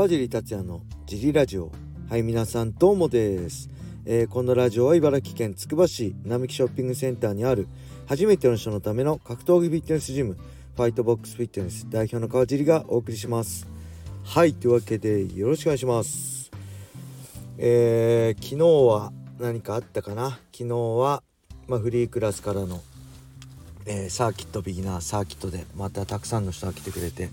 川尻達也のジリラジオ。はい皆さんどうもです、えー、このラジオは茨城県つくば市並木ショッピングセンターにある初めての人のための格闘技フィットネスジムファイトボックスフィットネス代表の川尻がお送りします。はいというわけでよろしくお願いします。えー、昨日は何かあったかな？昨日は、まあ、フリークラスからの、えー、サーキットビギナーサーキットでまたたくさんの人が来てくれて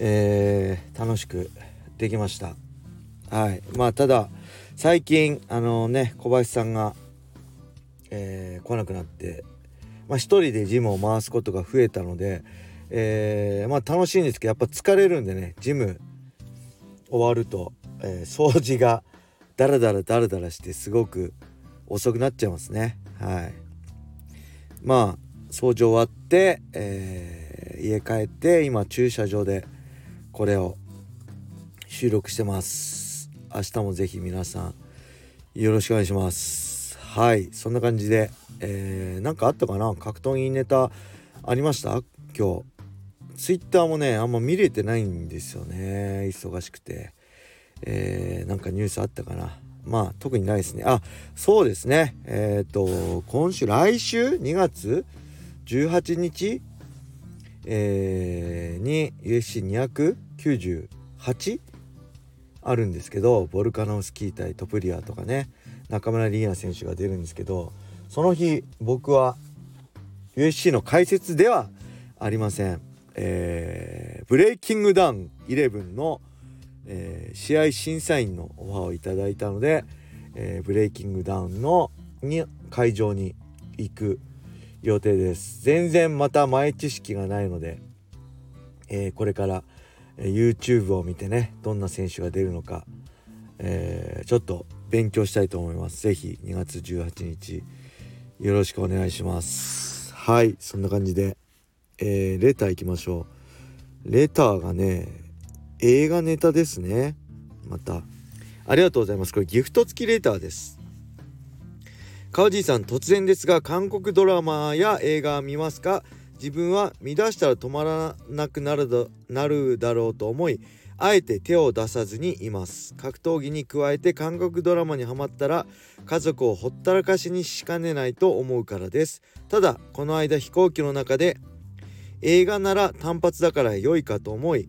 えー、楽しくできました。はい。まあただ最近あのね小林さんが、えー、来なくなってまあ一人でジムを回すことが増えたのでえー、まあ楽しいんですけどやっぱ疲れるんでねジム終わると、えー、掃除がダラダラダラダラしてすごく遅くなっちゃいますね。はい。まあ掃除終わって、えー、家帰って今駐車場でこれを収録してます。明日もぜひ皆さんよろしくお願いします。はいそんな感じでえー、かあったかな？格闘技ネタありました？今日。ツイッターもねあんま見れてないんですよね。忙しくて。えー、なんかニュースあったかな？まあ特にないですね。あそうですね。えっ、ー、と今週来週？2月？18日？えー、に USC298 あるんですけどボルカノフスキー対トプリアとかね中村リーナ選手が出るんですけどその日僕は USC の解説ではありません、えー、ブレイキングダウン11の、えー、試合審査員のオファーをいただいたので、えー、ブレイキングダウンのに会場に行く予定です。全然また前知識がないので、えー、これから、YouTube を見てねどんな選手が出るのか、えー、ちょっと勉強したいと思います。是非2月18日よろしくお願いします。はいそんな感じで、えレターいきましょう。レターがね映画ネタですね。また。ありがとうございます。これギフト付きレターです。川地さん突然ですが韓国ドラマや映画見ますか？自分は見出したら止まらなくなるだなるだろうと思いあえて手を出さずにいます。格闘技に加えて韓国ドラマにはまったら家族をほったらかしにしかねないと思うからです。ただこの間飛行機の中で映画なら単発だから良いかと思い、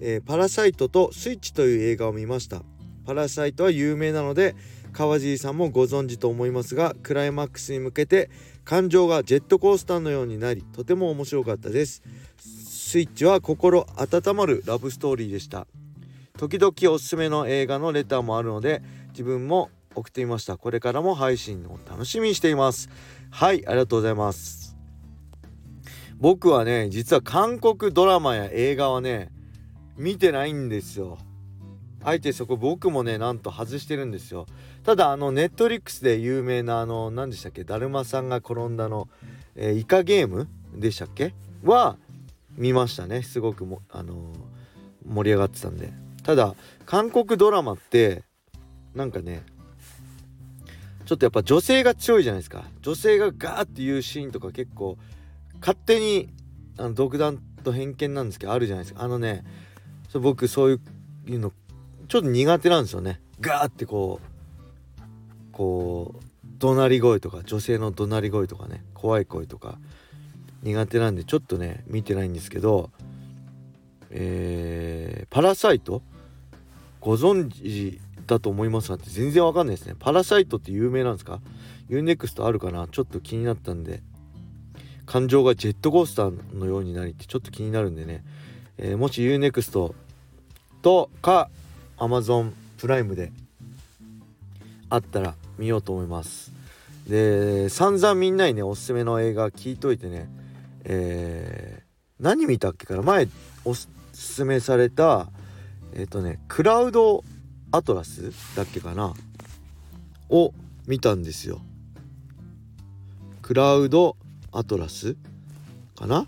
えー、パラサイトとスイッチという映画を見ました。パラサイトは有名なので川尻さんもご存知と思いますがクライマックスに向けて感情がジェットコースターのようになりとても面白かったです。スイッチは心温まるラブストーリーでした。時々おすすめの映画のレターもあるので自分も送ってみました。これからも配信を楽しみにしています。はいありがとうございます。僕はね実は韓国ドラマや映画はね見てないんですよ。あえてそこ僕もねなんと外してるんですよ。ただあのネットリックスで有名なあの何でしたっけ？だるまさんが転んだの、えー、イカゲームでしたっけ？は見ましたね。すごくもあのー、盛り上がってたんで。ただ韓国ドラマってなんかねちょっとやっぱ女性が強いじゃないですか。女性がガーっていうシーンとか結構勝手にあの独断と偏見なんですけどあるじゃないですか。あのね僕そういうのちょっと苦手なんですよね。ガーってこうこう怒鳴り声とか女性の怒鳴り声とかね怖い声とか苦手なんでちょっとね見てないんですけどえー、パラサイト？ご存知だと思いますがって全然わかんないですね。パラサイトって有名なんですか？UNEXT あるかな？ちょっと気になったんで感情がジェットコースターのようになりってちょっと気になるんでね、えー、もし UNEXT とか Amazon プライムであったら見ようと思います。で散々みんなにねおすすめの映画聞いといてね。えー、何見たっけから前おすすめされたえっ、ー、とねクラウドアトラスだっけかな？を見たんですよ。クラウドアトラスかな？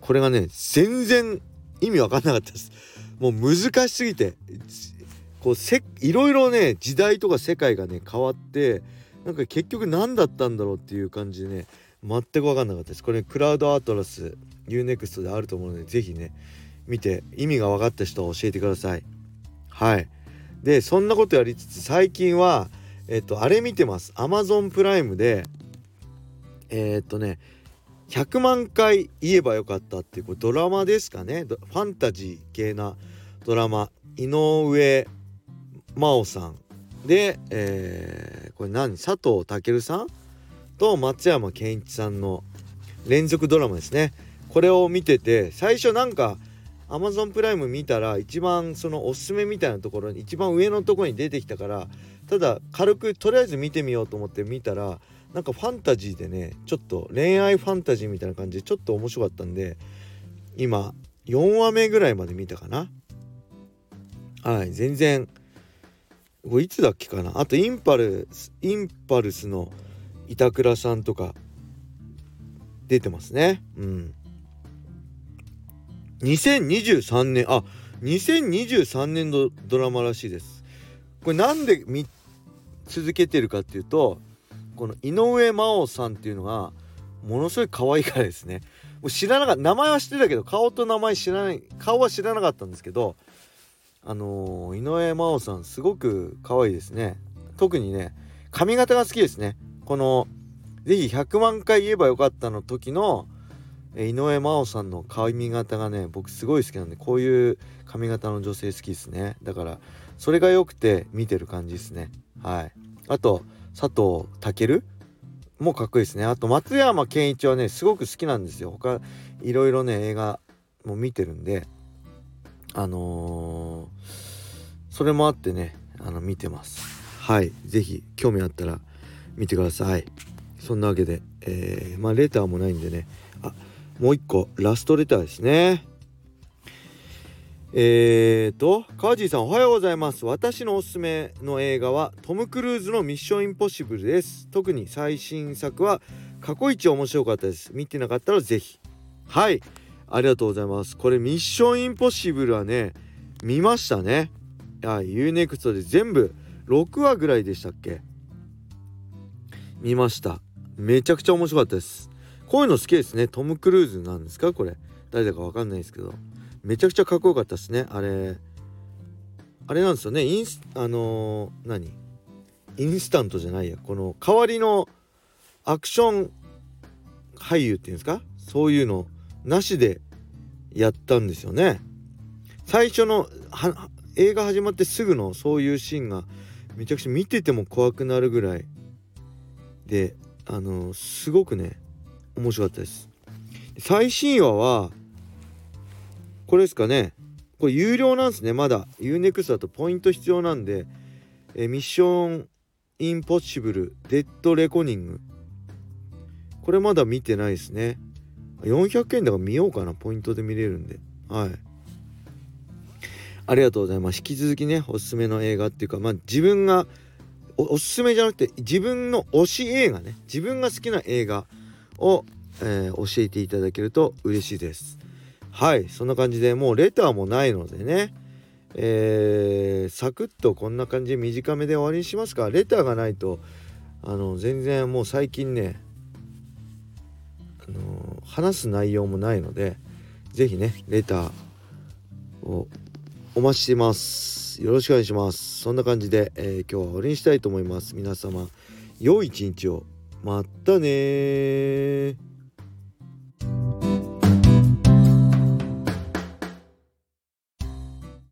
これがね全然意味わかんなかったです。もう難しすぎてこうせいろいろね時代とか世界がね変わってなんか結局何だったんだろうっていう感じでね全く分かんなかったです。これクラウドアトラス UNEXT であると思うので是非ね見て意味が分かった人は教えてください。はい。でそんなことやりつつ最近はえっとあれ見てます。Amazon プライムでえー、っとね100万回言えばよかったっていうドラマですかね。ファンタジー系なドラマ。井上真央さん。で、えー、これ何？佐藤健さんと松山ケンイチさんの連続ドラマですね。これを見てて最初なんか Amazon プライム見たら一番そのおすすめみたいなところに一番上のところに出てきたからただ軽くとりあえず見てみようと思って見たらなんかファンタジーでねちょっと恋愛ファンタジーみたいな感じでちょっと面白かったんで今4話目ぐらいまで見たかな。はい全然これいつだっけかな？あとインパルスインパルスの板倉さんとか出てますね。うん。2023年あ2023年のドラマらしいです。これなんで見続けてるかっていうとこの井上真央さんっていうのがものすごい可愛いからですね。もう知らなかった名前は知ってたけど顔と名前知らない顔は知らなかったんですけどあのー、井上真央さんすごく可愛いですね。特にね髪型が好きですね。この是非100万回言えばよかったの時の井上真央さんの髪型がね僕すごい好きなんでこういう髪型の女性好きですね。だからそれが良くて見てる感じですね。はい。あと佐藤健もかっこいいですね。あと松山ケンイチはねすごく好きなんですよ。他いろいろね映画も見てるんであのー、それもあってねあの見てます。はい。是非興味あったら見てください。そんなわけでえー、まあレターもないんでね。あもう一個ラストレターですね。えーと川地さんおはようございます。私のおすすめの映画はトム・クルーズのミッションインポッシブルです。特に最新作は過去一面白かったです。見てなかったらぜひ。はい。ありがとうございます。これミッションインポッシブルはね見ましたね。はい UNEXT で全部6話ぐらいでしたっけ？見ました。めちゃくちゃ面白かったです。こういうの好きですね。トム・クルーズなんですか？これ。誰だかわかんないですけど。めちゃくちゃかっこよかったですね。あれ。あれなんですよね。インスあのー、何？インスタントじゃないや。この代わりのアクション俳優っていうんですか？そういうのなしでやったんですよね。最初の映画始まってすぐのそういうシーンがめちゃくちゃ見てても怖くなるぐらいであのすごくね面白かったです。最新話はこれですかね。これ有料なんですね。まだ。UNEXT だとポイント必要なんでえミッションインポッシブルデッドレコニング。これまだ見てないですね。400円だから見ようかな。ポイントで見れるんで。はい。ありがとうございます。引き続きねおすすめの映画っていうかまあ自分がおすすめじゃなくて自分の推し映画ね自分が好きな映画を、えー、教えていただけると嬉しいです。はいそんな感じでもうレターもないのでねえー、サクッとこんな感じで短めで終わりにしますか。レターがないとあの全然もう最近ねあの話す内容もないので是非ねレターをお待ちしてます。よろしくお願いします。そんな感じで、えー、今日は終わりにしたいと思います。皆様良い一日を。またね